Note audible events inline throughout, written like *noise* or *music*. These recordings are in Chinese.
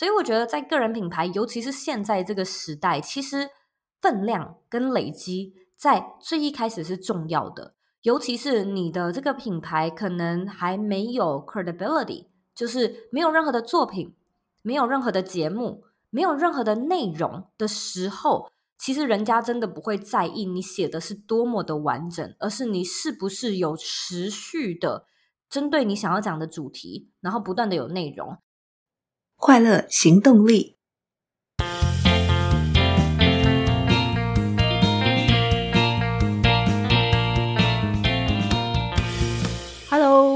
所以我觉得在个人品牌，尤其是现在这个时代，其实分量跟累积在最一开始是重要的。尤其是你的这个品牌可能还没有 credibility，就是没有任何的作品，没有任何的节目，没有任何的内容的时候，其实人家真的不会在意你写的是多么的完整，而是你是不是有持续的针对你想要讲的主题，然后不断的有内容。快乐行动力。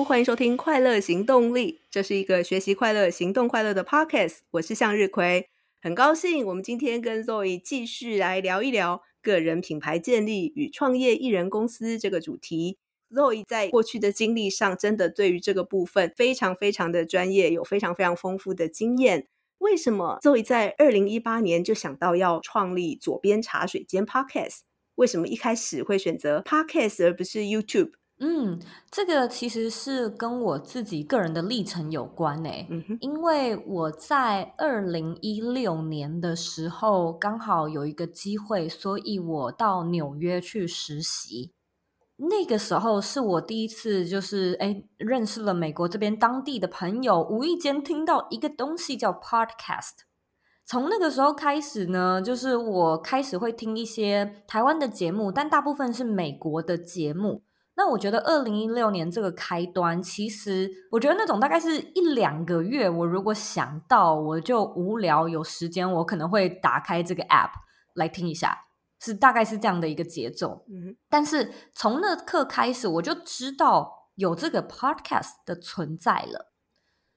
欢迎收听《快乐行动力》，这是一个学习快乐、行动快乐的 Podcast。我是向日葵，很高兴我们今天跟 Zoe 继续来聊一聊个人品牌建立与创业艺人公司这个主题。Zoe 在过去的经历上，真的对于这个部分非常非常的专业，有非常非常丰富的经验。为什么 Zoe 在二零一八年就想到要创立左边茶水间 Podcast？为什么一开始会选择 Podcast 而不是 YouTube？嗯，这个其实是跟我自己个人的历程有关诶。嗯哼，因为我在二零一六年的时候刚好有一个机会，所以我到纽约去实习。那个时候是我第一次，就是诶认识了美国这边当地的朋友，无意间听到一个东西叫 Podcast。从那个时候开始呢，就是我开始会听一些台湾的节目，但大部分是美国的节目。那我觉得二零一六年这个开端，其实我觉得那种大概是一两个月，我如果想到我就无聊有时间，我可能会打开这个 app 来听一下，是大概是这样的一个节奏。嗯，但是从那刻开始，我就知道有这个 podcast 的存在了，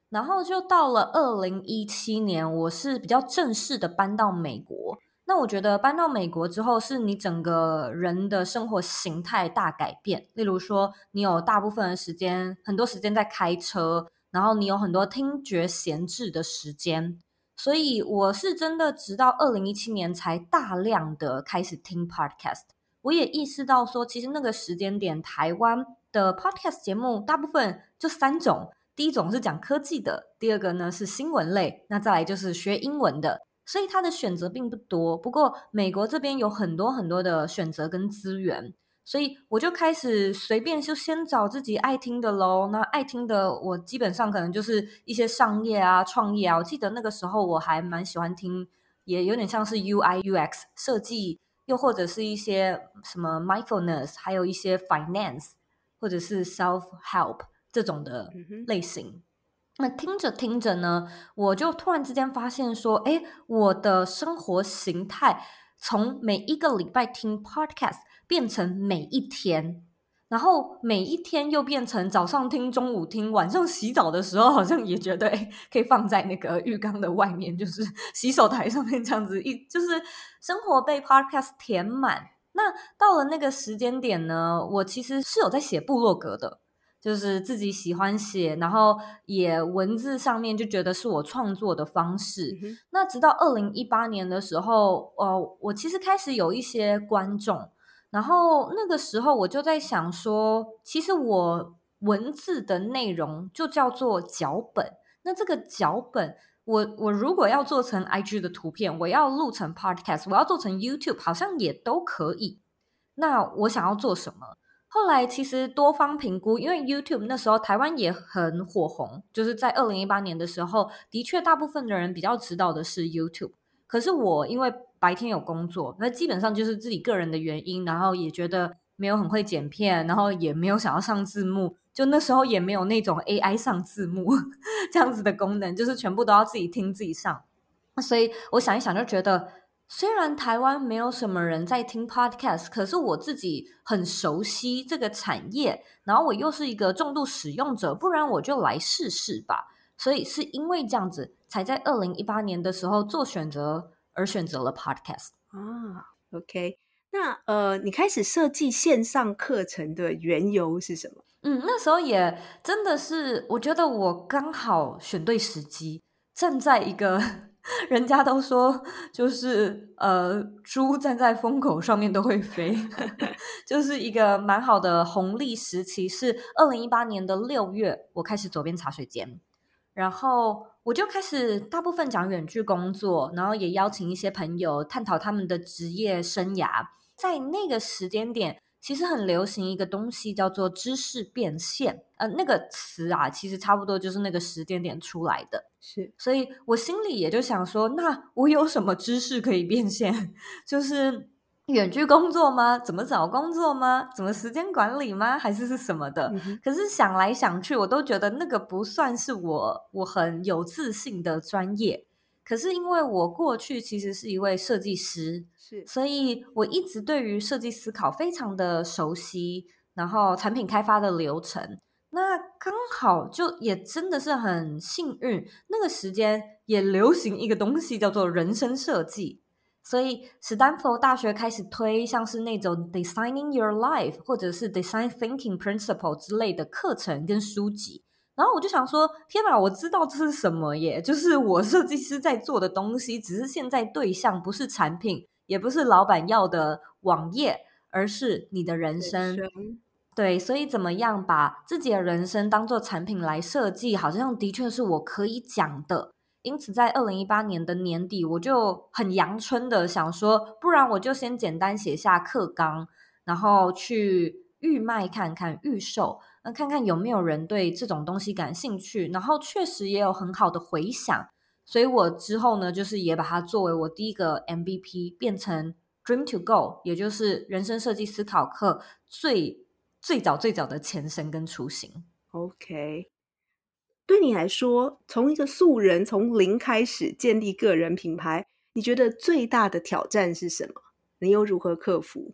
然后就到了二零一七年，我是比较正式的搬到美国。那我觉得搬到美国之后，是你整个人的生活形态大改变。例如说，你有大部分的时间，很多时间在开车，然后你有很多听觉闲置的时间。所以我是真的直到二零一七年才大量的开始听 podcast。我也意识到说，其实那个时间点，台湾的 podcast 节目大部分就三种：第一种是讲科技的，第二个呢是新闻类，那再来就是学英文的。所以它的选择并不多，不过美国这边有很多很多的选择跟资源，所以我就开始随便就先找自己爱听的喽。那爱听的，我基本上可能就是一些商业啊、创业啊。我记得那个时候我还蛮喜欢听，也有点像是 UI UX 设计，又或者是一些什么 mindfulness，还有一些 finance 或者是 self help 这种的类型。那听着听着呢，我就突然之间发现说，哎，我的生活形态从每一个礼拜听 podcast 变成每一天，然后每一天又变成早上听、中午听、晚上洗澡的时候，好像也觉得可以放在那个浴缸的外面，就是 *laughs* 洗手台上面这样子，一就是生活被 podcast 填满。那到了那个时间点呢，我其实是有在写部落格的。就是自己喜欢写，然后也文字上面就觉得是我创作的方式。嗯、那直到二零一八年的时候，呃，我其实开始有一些观众，然后那个时候我就在想说，其实我文字的内容就叫做脚本。那这个脚本，我我如果要做成 IG 的图片，我要录成 Podcast，我要做成 YouTube，好像也都可以。那我想要做什么？后来其实多方评估，因为 YouTube 那时候台湾也很火红，就是在二零一八年的时候，的确大部分的人比较知道的是 YouTube。可是我因为白天有工作，那基本上就是自己个人的原因，然后也觉得没有很会剪片，然后也没有想要上字幕，就那时候也没有那种 AI 上字幕 *laughs* 这样子的功能，就是全部都要自己听自己上。所以我想一想就觉得。虽然台湾没有什么人在听 podcast，可是我自己很熟悉这个产业，然后我又是一个重度使用者，不然我就来试试吧。所以是因为这样子，才在二零一八年的时候做选择，而选择了 podcast 啊。OK，那呃，你开始设计线上课程的缘由是什么？嗯，那时候也真的是，我觉得我刚好选对时机，站在一个。*laughs* 人家都说，就是呃，猪站在风口上面都会飞，*laughs* 就是一个蛮好的红利时期。是二零一八年的六月，我开始左边茶水间，然后我就开始大部分讲远距工作，然后也邀请一些朋友探讨他们的职业生涯。在那个时间点，其实很流行一个东西叫做知识变现，呃，那个词啊，其实差不多就是那个时间点出来的。是，所以我心里也就想说，那我有什么知识可以变现？*laughs* 就是。远距工作吗？怎么找工作吗？怎么时间管理吗？还是是什么的？嗯、可是想来想去，我都觉得那个不算是我我很有自信的专业。可是因为我过去其实是一位设计师，是，所以我一直对于设计思考非常的熟悉，然后产品开发的流程，那刚好就也真的是很幸运，那个时间也流行一个东西叫做人生设计。所以，史丹佛大学开始推像是那种 Designing Your Life 或者是 Design Thinking Principle 之类的课程跟书籍。然后我就想说，天哪，我知道这是什么耶！就是我设计师在做的东西，只是现在对象不是产品，也不是老板要的网页，而是你的人生。对，所以怎么样把自己的人生当做产品来设计，好像的确是我可以讲的。因此，在二零一八年的年底，我就很阳春的想说，不然我就先简单写下课纲，然后去预卖看看，预售，那看看有没有人对这种东西感兴趣。然后确实也有很好的回响，所以我之后呢，就是也把它作为我第一个 MVP，变成 Dream to Go，也就是人生设计思考课最最早最早的前身跟雏形。OK。对你来说，从一个素人从零开始建立个人品牌，你觉得最大的挑战是什么？你又如何克服？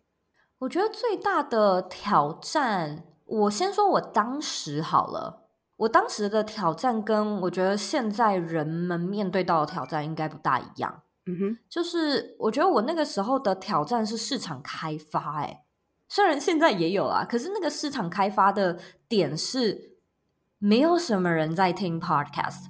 我觉得最大的挑战，我先说我当时好了。我当时的挑战跟我觉得现在人们面对到的挑战应该不大一样。嗯哼，就是我觉得我那个时候的挑战是市场开发，哎，虽然现在也有啊，可是那个市场开发的点是。没有什么人在听 podcast，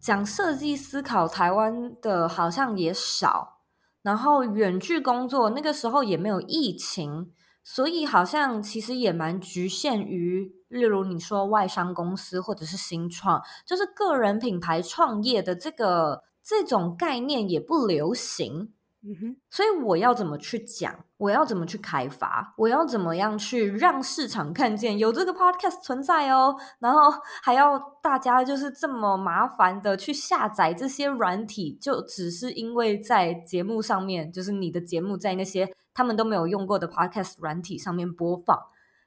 讲设计思考，台湾的好像也少。然后远距工作那个时候也没有疫情，所以好像其实也蛮局限于，例如你说外商公司或者是新创，就是个人品牌创业的这个这种概念也不流行。哼，所以我要怎么去讲？我要怎么去开发？我要怎么样去让市场看见有这个 podcast 存在哦？然后还要大家就是这么麻烦的去下载这些软体，就只是因为在节目上面，就是你的节目在那些他们都没有用过的 podcast 软体上面播放，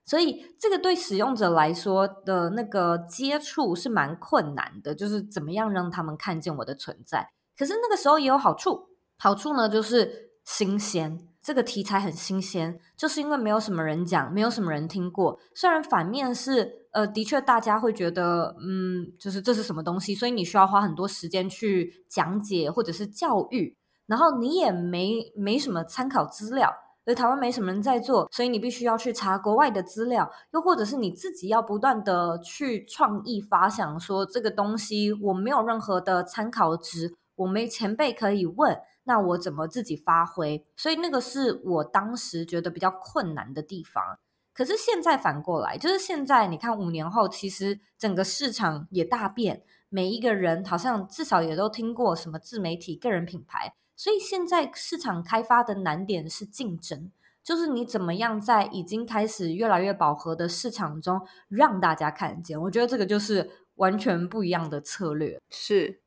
所以这个对使用者来说的那个接触是蛮困难的，就是怎么样让他们看见我的存在。可是那个时候也有好处。好处呢，就是新鲜，这个题材很新鲜，就是因为没有什么人讲，没有什么人听过。虽然反面是，呃，的确大家会觉得，嗯，就是这是什么东西，所以你需要花很多时间去讲解或者是教育，然后你也没没什么参考资料，而台湾没什么人在做，所以你必须要去查国外的资料，又或者是你自己要不断的去创意发想，说这个东西我没有任何的参考值，我没前辈可以问。那我怎么自己发挥？所以那个是我当时觉得比较困难的地方。可是现在反过来，就是现在你看五年后，其实整个市场也大变，每一个人好像至少也都听过什么自媒体、个人品牌。所以现在市场开发的难点是竞争，就是你怎么样在已经开始越来越饱和的市场中让大家看见。我觉得这个就是完全不一样的策略。是，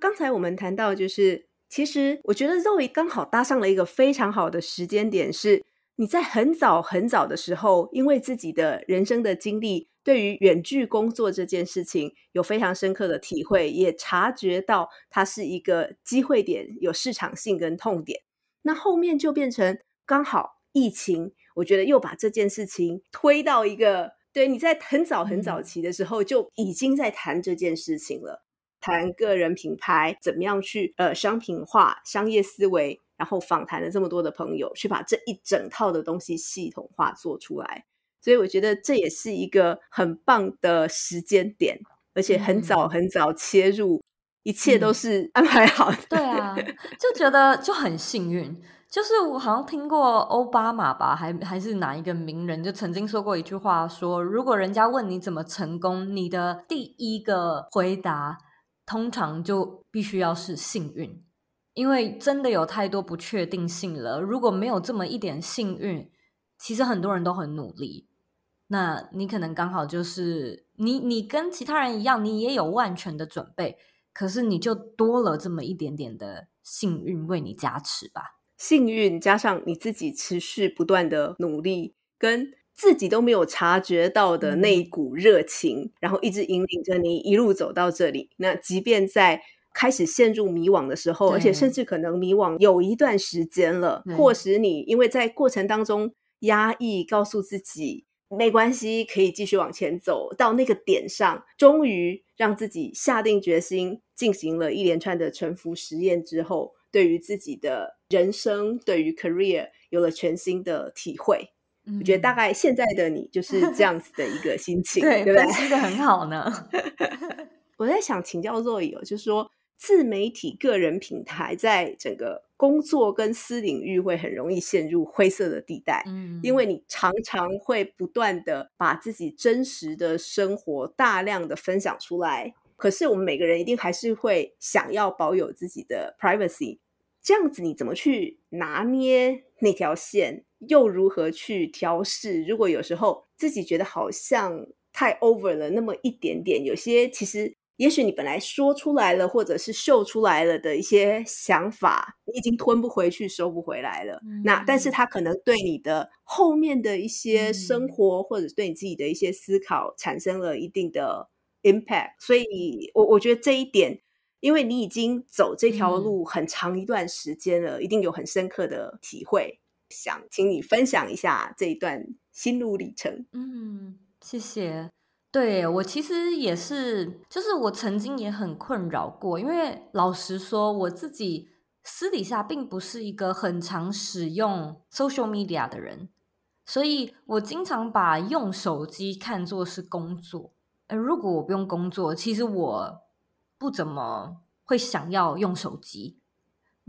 刚才我们谈到就是。其实我觉得 Zoe 刚好搭上了一个非常好的时间点，是你在很早很早的时候，因为自己的人生的经历，对于远距工作这件事情有非常深刻的体会，也察觉到它是一个机会点，有市场性跟痛点。那后面就变成刚好疫情，我觉得又把这件事情推到一个，对，你在很早很早期的时候就已经在谈这件事情了。谈个人品牌怎么样去呃商品化、商业思维，然后访谈了这么多的朋友，去把这一整套的东西系统化做出来。所以我觉得这也是一个很棒的时间点，而且很早很早切入，嗯、一切都是安排好的。对啊，就觉得就很幸运。就是我好像听过欧巴马吧，还还是哪一个名人，就曾经说过一句话说，说如果人家问你怎么成功，你的第一个回答。通常就必须要是幸运，因为真的有太多不确定性了。如果没有这么一点幸运，其实很多人都很努力。那你可能刚好就是你，你跟其他人一样，你也有万全的准备，可是你就多了这么一点点的幸运为你加持吧。幸运加上你自己持续不断的努力，跟自己都没有察觉到的那一股热情，嗯、然后一直引领着你一路走到这里。那即便在开始陷入迷惘的时候，而且甚至可能迷惘有一段时间了，迫使你因为在过程当中压抑，告诉自己没关系，可以继续往前走，到那个点上，终于让自己下定决心，进行了一连串的沉浮实验之后，对于自己的人生，对于 career 有了全新的体会。我觉得大概现在的你就是这样子的一个心 *laughs* 情，对，对不对？分析得很好呢。*laughs* 我在想请教 Zoe 哦，就是说自媒体个人平台在整个工作跟私领域会很容易陷入灰色的地带，嗯，因为你常常会不断的把自己真实的生活大量的分享出来，可是我们每个人一定还是会想要保有自己的 privacy。这样子你怎么去拿捏那条线，又如何去调试？如果有时候自己觉得好像太 over 了那么一点点，有些其实也许你本来说出来了，或者是秀出来了的一些想法，你已经吞不回去、收不回来了。嗯、那但是它可能对你的后面的一些生活，嗯、或者对你自己的一些思考产生了一定的 impact。所以我我觉得这一点。因为你已经走这条路很长一段时间了，嗯、一定有很深刻的体会，想请你分享一下这一段心路历程。嗯，谢谢。对，我其实也是，就是我曾经也很困扰过，因为老实说，我自己私底下并不是一个很常使用 social media 的人，所以我经常把用手机看作是工作。而如果我不用工作，其实我。不怎么会想要用手机，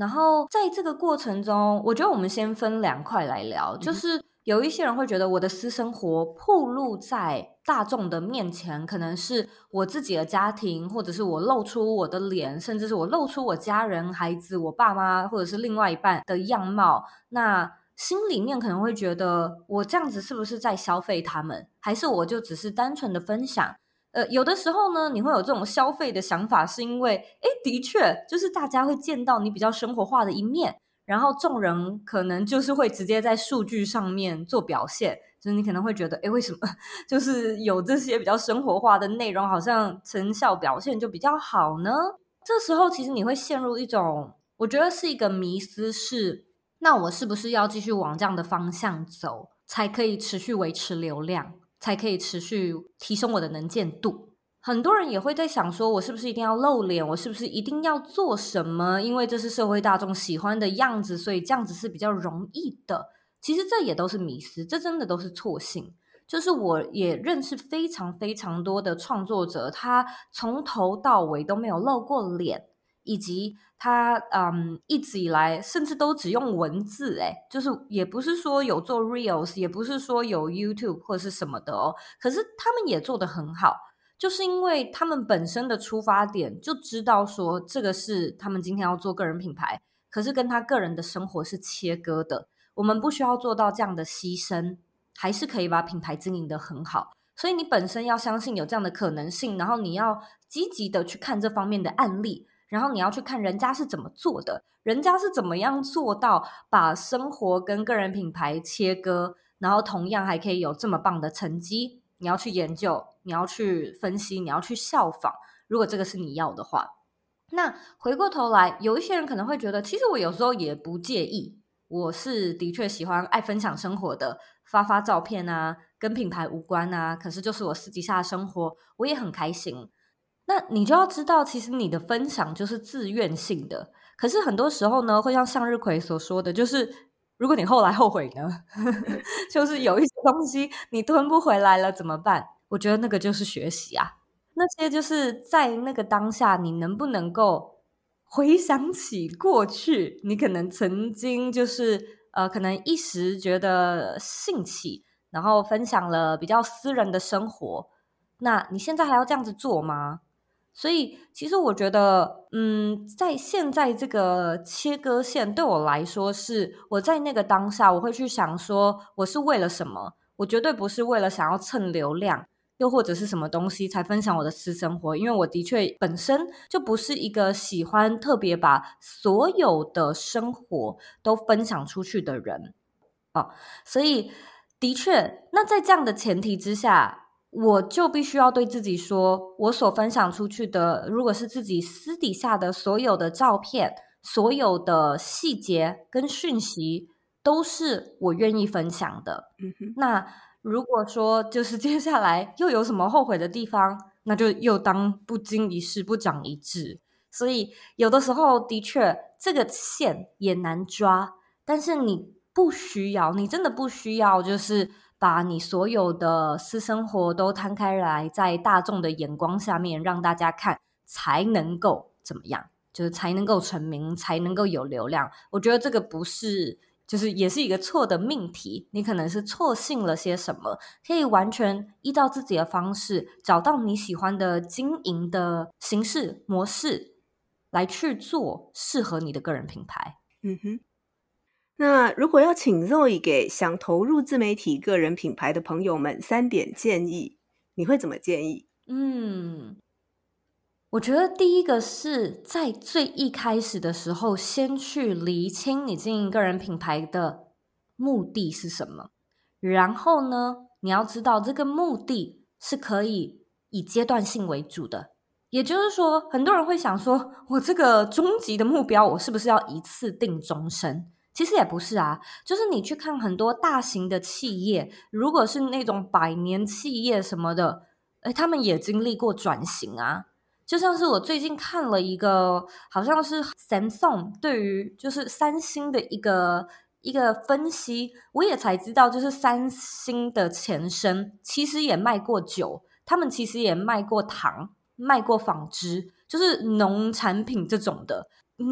然后在这个过程中，我觉得我们先分两块来聊。嗯、就是有一些人会觉得我的私生活暴露在大众的面前，可能是我自己的家庭，或者是我露出我的脸，甚至是我露出我家人、孩子、我爸妈，或者是另外一半的样貌。那心里面可能会觉得，我这样子是不是在消费他们？还是我就只是单纯的分享？呃，有的时候呢，你会有这种消费的想法，是因为，哎，的确，就是大家会见到你比较生活化的一面，然后众人可能就是会直接在数据上面做表现，就是你可能会觉得，哎，为什么 *laughs* 就是有这些比较生活化的内容，好像成效表现就比较好呢？这时候其实你会陷入一种，我觉得是一个迷思是，那我是不是要继续往这样的方向走，才可以持续维持流量？才可以持续提升我的能见度。很多人也会在想说，我是不是一定要露脸？我是不是一定要做什么？因为这是社会大众喜欢的样子，所以这样子是比较容易的。其实这也都是迷思，这真的都是错信。就是我也认识非常非常多的创作者，他从头到尾都没有露过脸。以及他嗯，一直以来甚至都只用文字，诶，就是也不是说有做 reels，也不是说有 YouTube 或是什么的哦。可是他们也做得很好，就是因为他们本身的出发点就知道说这个是他们今天要做个人品牌，可是跟他个人的生活是切割的。我们不需要做到这样的牺牲，还是可以把品牌经营得很好。所以你本身要相信有这样的可能性，然后你要积极的去看这方面的案例。然后你要去看人家是怎么做的，人家是怎么样做到把生活跟个人品牌切割，然后同样还可以有这么棒的成绩。你要去研究，你要去分析，你要去效仿。如果这个是你要的话，那回过头来，有一些人可能会觉得，其实我有时候也不介意。我是的确喜欢爱分享生活的，发发照片啊，跟品牌无关啊。可是就是我私底下的生活，我也很开心。那你就要知道，其实你的分享就是自愿性的。可是很多时候呢，会像向日葵所说的，就是如果你后来后悔呢，*laughs* 就是有一些东西你吞不回来了怎么办？我觉得那个就是学习啊。那些就是在那个当下，你能不能够回想起过去，你可能曾经就是呃，可能一时觉得兴起，然后分享了比较私人的生活。那你现在还要这样子做吗？所以，其实我觉得，嗯，在现在这个切割线对我来说，是我在那个当下，我会去想说，我是为了什么？我绝对不是为了想要蹭流量，又或者是什么东西才分享我的私生活，因为我的确本身就不是一个喜欢特别把所有的生活都分享出去的人啊，所以的确，那在这样的前提之下。我就必须要对自己说，我所分享出去的，如果是自己私底下的所有的照片、所有的细节跟讯息，都是我愿意分享的。嗯。那如果说就是接下来又有什么后悔的地方，那就又当不经一事不长一智。所以有的时候的确这个线也难抓，但是你不需要，你真的不需要，就是。把你所有的私生活都摊开来，在大众的眼光下面让大家看，才能够怎么样？就是才能够成名，才能够有流量。我觉得这个不是，就是也是一个错的命题。你可能是错信了些什么，可以完全依照自己的方式，找到你喜欢的经营的形式模式，来去做适合你的个人品牌。嗯哼。那如果要请 Zoe 给想投入自媒体个人品牌的朋友们三点建议，你会怎么建议？嗯，我觉得第一个是在最一开始的时候，先去厘清你经营个人品牌的目的是什么。然后呢，你要知道这个目的是可以以阶段性为主的。也就是说，很多人会想说，我这个终极的目标，我是不是要一次定终身？其实也不是啊，就是你去看很多大型的企业，如果是那种百年企业什么的，诶，他们也经历过转型啊。就像是我最近看了一个，好像是 Samsung 对于就是三星的一个一个分析，我也才知道，就是三星的前身其实也卖过酒，他们其实也卖过糖，卖过纺织，就是农产品这种的。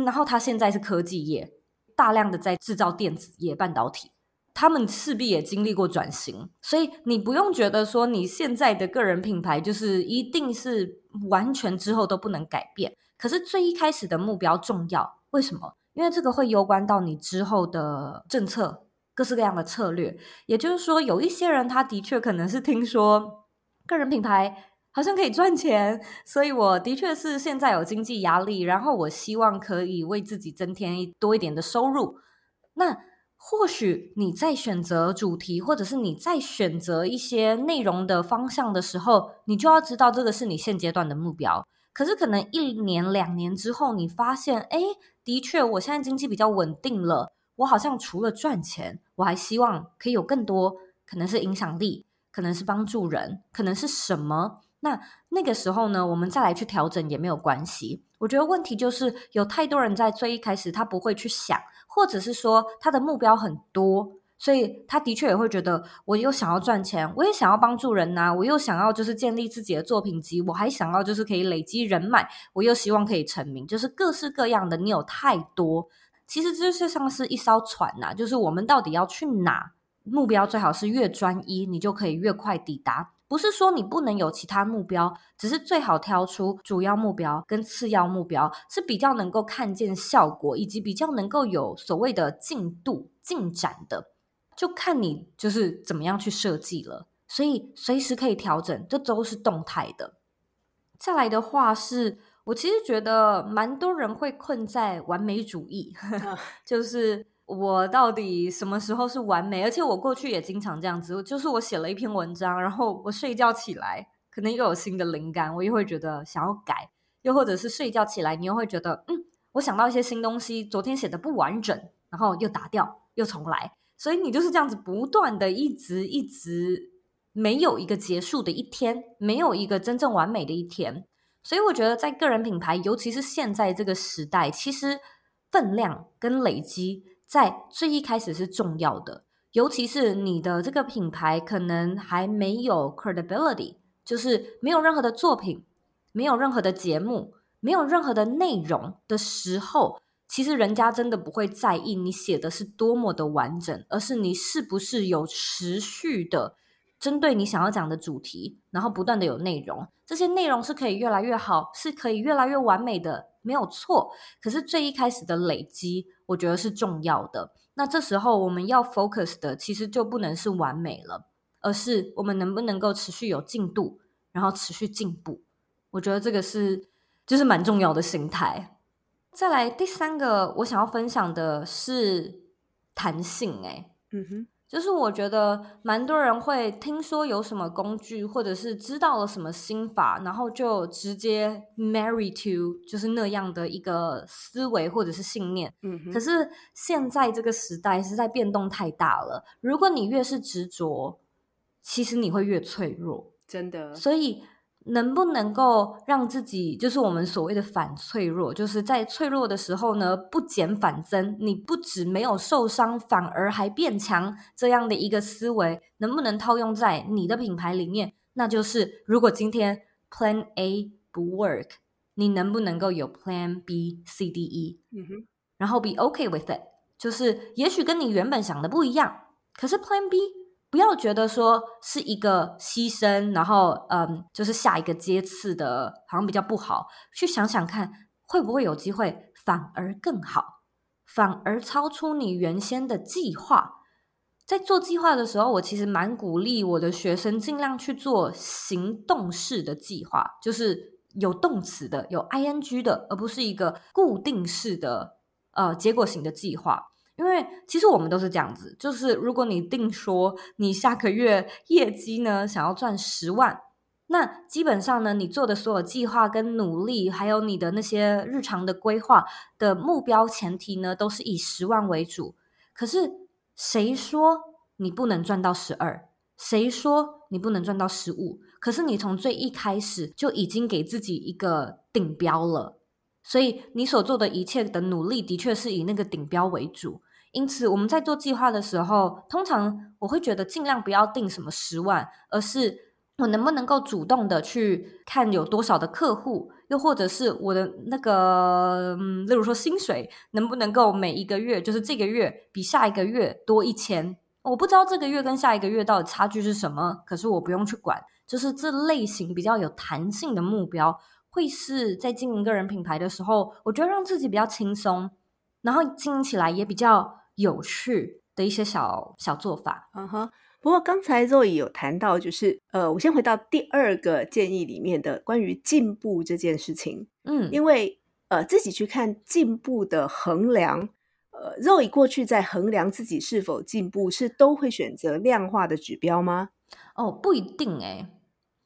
然后他现在是科技业。大量的在制造电子业半导体，他们势必也经历过转型，所以你不用觉得说你现在的个人品牌就是一定是完全之后都不能改变。可是最一开始的目标重要，为什么？因为这个会攸关到你之后的政策，各式各样的策略。也就是说，有一些人他的确可能是听说个人品牌。好像可以赚钱，所以我的确是现在有经济压力，然后我希望可以为自己增添多一点的收入。那或许你在选择主题，或者是你在选择一些内容的方向的时候，你就要知道这个是你现阶段的目标。可是可能一年、两年之后，你发现，哎，的确，我现在经济比较稳定了，我好像除了赚钱，我还希望可以有更多，可能是影响力，可能是帮助人，可能是什么。那那个时候呢，我们再来去调整也没有关系。我觉得问题就是有太多人在最一开始他不会去想，或者是说他的目标很多，所以他的确也会觉得我又想要赚钱，我也想要帮助人呐、我又想要就是建立自己的作品集，我还想要就是可以累积人脉，我又希望可以成名，就是各式各样的。你有太多，其实这就像是一艘船呐、就是我们到底要去哪？目标最好是越专一，你就可以越快抵达。不是说你不能有其他目标，只是最好挑出主要目标跟次要目标，是比较能够看见效果，以及比较能够有所谓的进度进展的，就看你就是怎么样去设计了。所以随时可以调整，这都是动态的。再来的话是，我其实觉得蛮多人会困在完美主义，*laughs* 就是。我到底什么时候是完美？而且我过去也经常这样子，就是我写了一篇文章，然后我睡觉起来，可能又有新的灵感，我又会觉得想要改，又或者是睡觉起来，你又会觉得，嗯，我想到一些新东西，昨天写的不完整，然后又打掉，又重来，所以你就是这样子不断的一直一直没有一个结束的一天，没有一个真正完美的一天，所以我觉得在个人品牌，尤其是现在这个时代，其实分量跟累积。在最一开始是重要的，尤其是你的这个品牌可能还没有 credibility，就是没有任何的作品，没有任何的节目，没有任何的内容的时候，其实人家真的不会在意你写的是多么的完整，而是你是不是有持续的针对你想要讲的主题，然后不断的有内容，这些内容是可以越来越好，是可以越来越完美的，没有错。可是最一开始的累积，我觉得是重要的。那这时候我们要 focus 的，其实就不能是完美了，而是我们能不能够持续有进度，然后持续进步。我觉得这个是就是蛮重要的心态。再来第三个，我想要分享的是弹性、欸。哎，嗯哼。就是我觉得蛮多人会听说有什么工具，或者是知道了什么心法，然后就直接 marry to 就是那样的一个思维或者是信念。嗯。可是现在这个时代实在变动太大了，如果你越是执着，其实你会越脆弱。真的。所以。能不能够让自己，就是我们所谓的反脆弱，就是在脆弱的时候呢，不减反增，你不止没有受伤，反而还变强，这样的一个思维，能不能套用在你的品牌里面？那就是，如果今天 Plan A 不 work，你能不能够有 Plan B、C、D、E？嗯哼，然后 be okay with it，就是也许跟你原本想的不一样，可是 Plan B。不要觉得说是一个牺牲，然后嗯，就是下一个阶次的，好像比较不好。去想想看，会不会有机会反而更好，反而超出你原先的计划。在做计划的时候，我其实蛮鼓励我的学生尽量去做行动式的计划，就是有动词的，有 ing 的，而不是一个固定式的呃结果型的计划。因为其实我们都是这样子，就是如果你定说你下个月业绩呢，想要赚十万，那基本上呢，你做的所有计划跟努力，还有你的那些日常的规划的目标前提呢，都是以十万为主。可是谁说你不能赚到十二？谁说你不能赚到十五？可是你从最一开始就已经给自己一个顶标了，所以你所做的一切的努力，的确是以那个顶标为主。因此，我们在做计划的时候，通常我会觉得尽量不要定什么十万，而是我能不能够主动的去看有多少的客户，又或者是我的那个，嗯，例如说薪水能不能够每一个月，就是这个月比下一个月多一千。我不知道这个月跟下一个月到底差距是什么，可是我不用去管，就是这类型比较有弹性的目标，会是在经营个人品牌的时候，我觉得让自己比较轻松，然后经营起来也比较。有趣的一些小小做法，嗯哼。不过刚才 Zoe 有谈到，就是呃，我先回到第二个建议里面的关于进步这件事情。嗯，因为呃，自己去看进步的衡量，呃，Zoe 过去在衡量自己是否进步，是都会选择量化的指标吗？哦，不一定诶。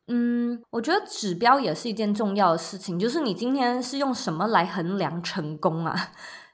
嗯，我觉得指标也是一件重要的事情，就是你今天是用什么来衡量成功啊？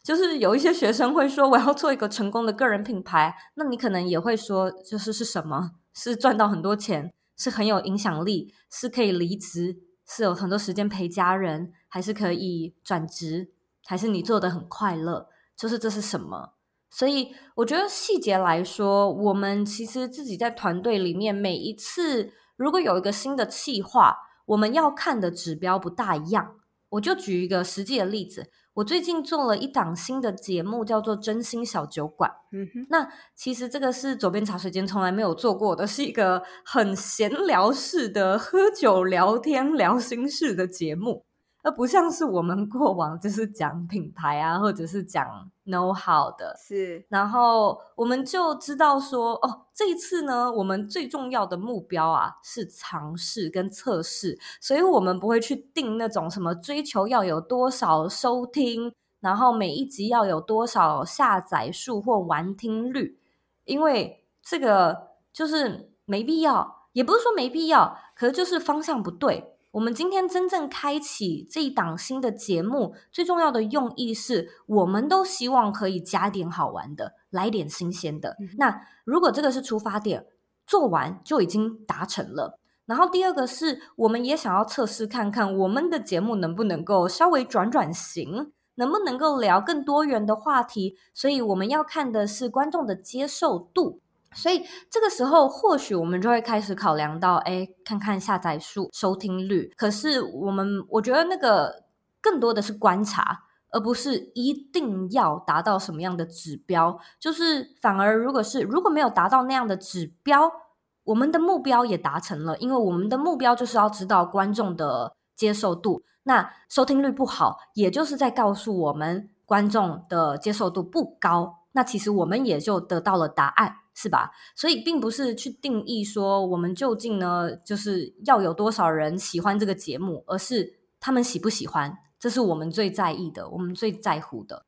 就是有一些学生会说，我要做一个成功的个人品牌，那你可能也会说，就是是什么？是赚到很多钱，是很有影响力，是可以离职，是有很多时间陪家人，还是可以转职，还是你做得很快乐？就是这是什么？所以我觉得细节来说，我们其实自己在团队里面，每一次如果有一个新的计划，我们要看的指标不大一样。我就举一个实际的例子。我最近做了一档新的节目，叫做《真心小酒馆》。嗯哼，那其实这个是左边茶水间从来没有做过的，是一个很闲聊式的喝酒聊天聊心事的节目。而不像是我们过往就是讲品牌啊，或者是讲 know how 的，是。然后我们就知道说，哦，这一次呢，我们最重要的目标啊是尝试跟测试，所以我们不会去定那种什么追求要有多少收听，然后每一集要有多少下载数或完听率，因为这个就是没必要，也不是说没必要，可是就是方向不对。我们今天真正开启这一档新的节目，最重要的用意是，我们都希望可以加点好玩的，来点新鲜的。嗯。那如果这个是出发点，做完就已经达成了。然后第二个是，我们也想要测试看看，我们的节目能不能够稍微转转型，能不能够聊更多元的话题。所以我们要看的是观众的接受度。所以这个时候，或许我们就会开始考量到，哎，看看下载数、收听率。可是我们，我觉得那个更多的是观察，而不是一定要达到什么样的指标。就是反而，如果是如果没有达到那样的指标，我们的目标也达成了，因为我们的目标就是要知道观众的接受度。那收听率不好，也就是在告诉我们观众的接受度不高。那其实我们也就得到了答案，是吧？所以并不是去定义说我们究竟呢，就是要有多少人喜欢这个节目，而是他们喜不喜欢，这是我们最在意的，我们最在乎的。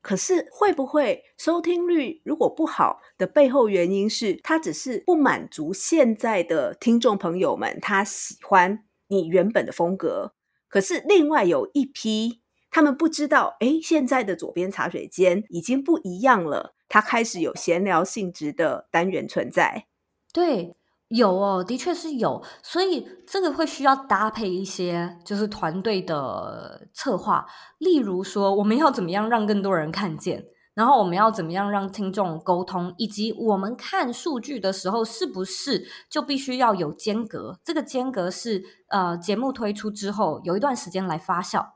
可是会不会收听率如果不好的背后原因是，他只是不满足现在的听众朋友们，他喜欢你原本的风格。可是另外有一批，他们不知道，诶，现在的左边茶水间已经不一样了，他开始有闲聊性质的单元存在。对。有哦，的确是有，所以这个会需要搭配一些就是团队的策划，例如说我们要怎么样让更多人看见，然后我们要怎么样让听众沟通，以及我们看数据的时候是不是就必须要有间隔？这个间隔是呃节目推出之后有一段时间来发酵，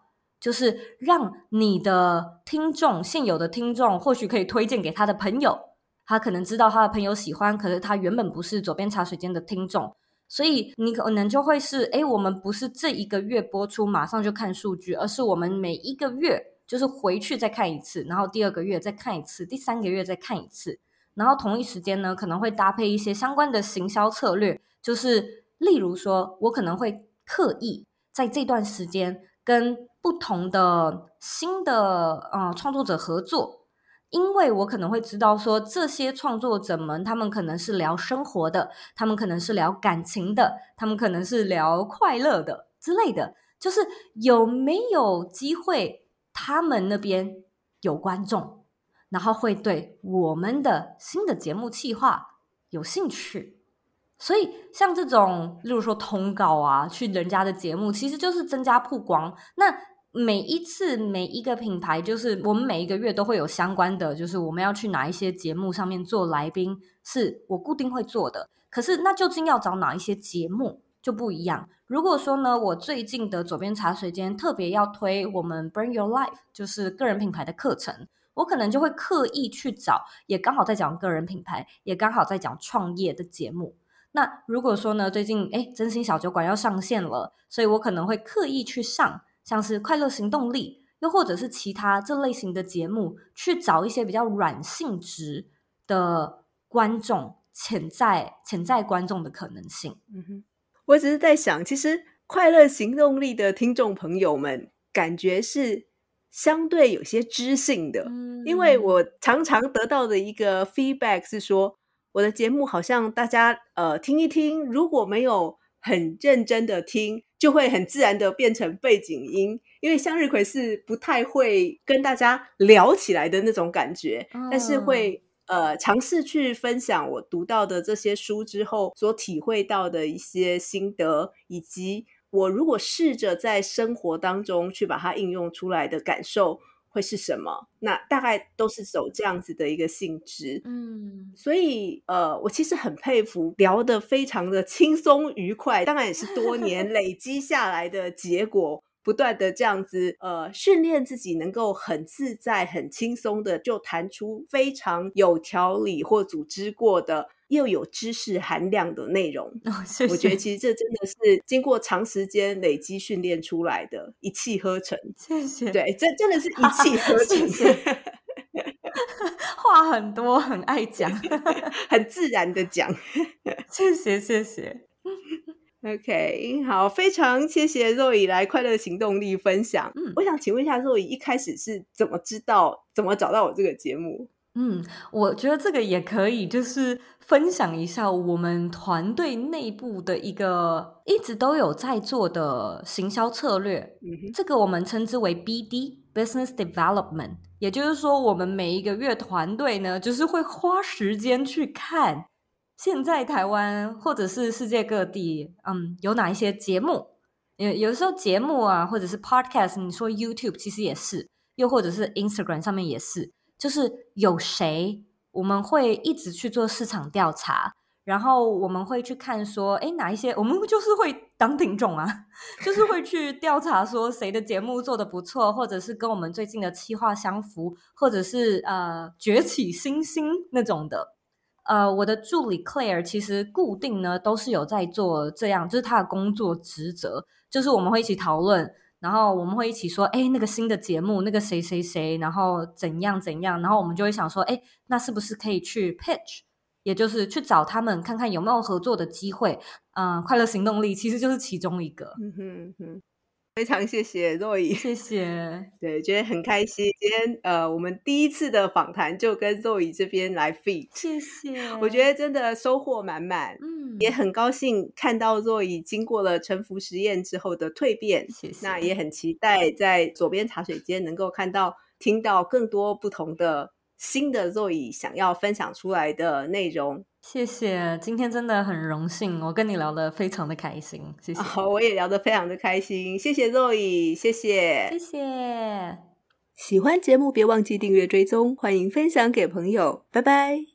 就是让你的听众现有的听众或许可以推荐给他的朋友。他可能知道他的朋友喜欢，可是他原本不是左边茶水间的听众，所以你可能就会是，诶，我们不是这一个月播出马上就看数据，而是我们每一个月就是回去再看一次，然后第二个月再看一次，第三个月再看一次，然后同一时间呢，可能会搭配一些相关的行销策略，就是例如说，我可能会刻意在这段时间跟不同的新的呃创作者合作。因为我可能会知道说，这些创作者们，他们可能是聊生活的，他们可能是聊感情的，他们可能是聊快乐的之类的。就是有没有机会，他们那边有观众，然后会对我们的新的节目企划有兴趣。所以像这种，例如说通告啊，去人家的节目，其实就是增加曝光。那每一次每一个品牌，就是我们每一个月都会有相关的，就是我们要去哪一些节目上面做来宾，是我固定会做的。可是那究竟要找哪一些节目就不一样。如果说呢，我最近的左边茶水间特别要推我们 Bring Your Life，就是个人品牌的课程，我可能就会刻意去找，也刚好在讲个人品牌，也刚好在讲创业的节目。那如果说呢，最近哎，真心小酒馆要上线了，所以我可能会刻意去上。像是快乐行动力，又或者是其他这类型的节目，去找一些比较软性质的观众，潜在潜在观众的可能性。嗯哼，我只是在想，其实快乐行动力的听众朋友们，感觉是相对有些知性的，嗯，因为我常常得到的一个 feedback 是说，我的节目好像大家呃听一听，如果没有很认真的听。就会很自然的变成背景音，因为向日葵是不太会跟大家聊起来的那种感觉，嗯、但是会呃尝试去分享我读到的这些书之后所体会到的一些心得，以及我如果试着在生活当中去把它应用出来的感受。会是什么？那大概都是走这样子的一个性质，嗯，所以呃，我其实很佩服聊得非常的轻松愉快，当然也是多年 *laughs* 累积下来的结果，不断的这样子呃训练自己，能够很自在、很轻松的就谈出非常有条理或组织过的。又有知识含量的内容，哦，谢谢。我觉得其实这真的是经过长时间累积训练出来的，一气呵成。谢谢。对，这真的是一气呵成。谢谢。*laughs* 话很多，很爱讲，*laughs* 很自然的讲。谢谢，谢谢。*laughs* OK，好，非常谢谢若以来快乐行动力分享。嗯，我想请问一下，Zoe 一开始是怎么知道、怎么找到我这个节目？嗯，我觉得这个也可以，就是分享一下我们团队内部的一个一直都有在做的行销策略。嗯，这个我们称之为 BD（Business Development），也就是说，我们每一个月团队呢，就是会花时间去看现在台湾或者是世界各地，嗯，有哪一些节目。有有时候节目啊，或者是 Podcast，你说 YouTube 其实也是，又或者是 Instagram 上面也是。就是有谁，我们会一直去做市场调查，然后我们会去看说，诶，哪一些我们就是会当听众啊，就是会 *laughs* 去调查说谁的节目做得不错，或者是跟我们最近的企划相符，或者是呃崛起新星那种的。呃，我的助理 Claire 其实固定呢都是有在做这样，就是他的工作职责，就是我们会一起讨论，然后我们会一起说，哎，那个新的节目，那个谁谁谁，然后怎样怎样，然后我们就会想说，哎，那是不是可以去 pitch，也就是去找他们看看有没有合作的机会。嗯、快乐行动力其实就是其中一个。嗯哼哼。非常谢谢 Zoe，谢谢。*laughs* 对，觉得很开心。今天呃，我们第一次的访谈就跟 Zoe 这边来 feet 谢谢。我觉得真的收获满满，嗯，也很高兴看到 Zoe 经过了沉浮实验之后的蜕变，谢谢。那也很期待在左边茶水间能够看到、听到更多不同的新的 Zoe 想要分享出来的内容。谢谢，今天真的很荣幸，我跟你聊得非常的开心，谢谢。好，我也聊得非常的开心，谢谢 Zoe，谢谢，谢谢。喜欢节目别忘记订阅追踪，欢迎分享给朋友，拜拜。